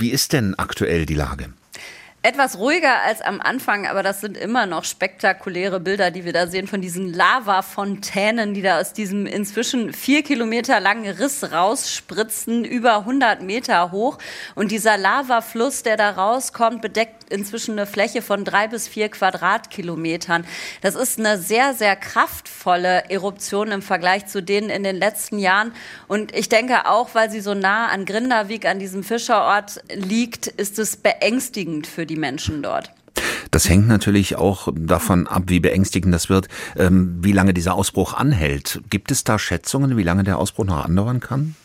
Wie ist denn aktuell die Lage? Etwas ruhiger als am Anfang, aber das sind immer noch spektakuläre Bilder, die wir da sehen von diesen Lavafontänen, die da aus diesem inzwischen vier Kilometer langen Riss rausspritzen, über 100 Meter hoch. Und dieser Lavafluss, der da rauskommt, bedeckt inzwischen eine Fläche von drei bis vier Quadratkilometern. Das ist eine sehr, sehr kraftvolle Eruption im Vergleich zu denen in den letzten Jahren. Und ich denke auch, weil sie so nah an Grindavik, an diesem Fischerort liegt, ist es beängstigend für die Menschen dort. Das hängt natürlich auch davon ab, wie beängstigend das wird, ähm, wie lange dieser Ausbruch anhält. Gibt es da Schätzungen, wie lange der Ausbruch noch andauern kann?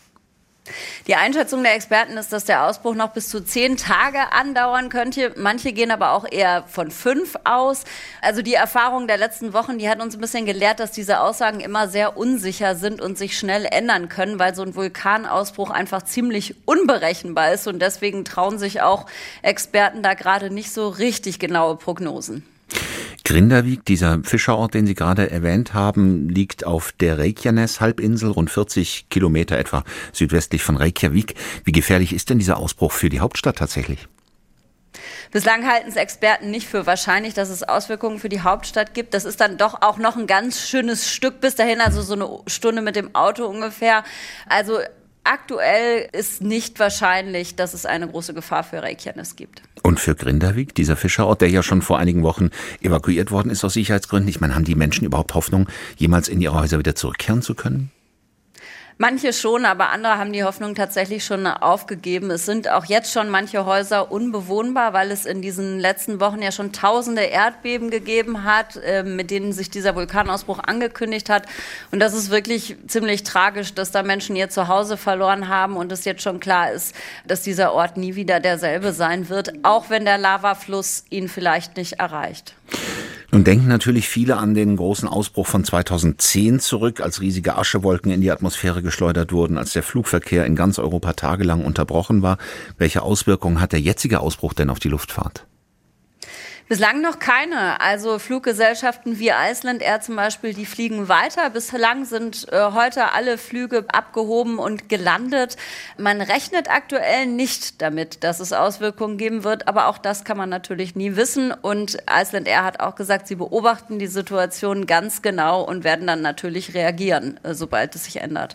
Die Einschätzung der Experten ist, dass der Ausbruch noch bis zu zehn Tage andauern könnte. Manche gehen aber auch eher von fünf aus. Also die Erfahrung der letzten Wochen, die hat uns ein bisschen gelehrt, dass diese Aussagen immer sehr unsicher sind und sich schnell ändern können, weil so ein Vulkanausbruch einfach ziemlich unberechenbar ist. Und deswegen trauen sich auch Experten da gerade nicht so richtig genaue Prognosen. Grindavik, dieser Fischerort, den Sie gerade erwähnt haben, liegt auf der Reykjanes-Halbinsel, rund 40 Kilometer etwa südwestlich von Reykjavik. Wie gefährlich ist denn dieser Ausbruch für die Hauptstadt tatsächlich? Bislang halten es Experten nicht für wahrscheinlich, dass es Auswirkungen für die Hauptstadt gibt. Das ist dann doch auch noch ein ganz schönes Stück bis dahin, also so eine Stunde mit dem Auto ungefähr. Also Aktuell ist nicht wahrscheinlich, dass es eine große Gefahr für Reykjanes gibt. Und für Grindavik, dieser Fischerort, der ja schon vor einigen Wochen evakuiert worden ist aus Sicherheitsgründen, ich meine, haben die Menschen überhaupt Hoffnung, jemals in ihre Häuser wieder zurückkehren zu können? Manche schon, aber andere haben die Hoffnung tatsächlich schon aufgegeben. Es sind auch jetzt schon manche Häuser unbewohnbar, weil es in diesen letzten Wochen ja schon tausende Erdbeben gegeben hat, ähm, mit denen sich dieser Vulkanausbruch angekündigt hat. Und das ist wirklich ziemlich tragisch, dass da Menschen ihr Zuhause verloren haben und es jetzt schon klar ist, dass dieser Ort nie wieder derselbe sein wird, auch wenn der Lavafluss ihn vielleicht nicht erreicht. Nun denken natürlich viele an den großen Ausbruch von 2010 zurück, als riesige Aschewolken in die Atmosphäre geschleudert wurden, als der Flugverkehr in ganz Europa tagelang unterbrochen war. Welche Auswirkungen hat der jetzige Ausbruch denn auf die Luftfahrt? Bislang noch keine. Also Fluggesellschaften wie Iceland Air zum Beispiel, die fliegen weiter. Bislang sind äh, heute alle Flüge abgehoben und gelandet. Man rechnet aktuell nicht damit, dass es Auswirkungen geben wird, aber auch das kann man natürlich nie wissen. Und Iceland Air hat auch gesagt, sie beobachten die Situation ganz genau und werden dann natürlich reagieren, äh, sobald es sich ändert.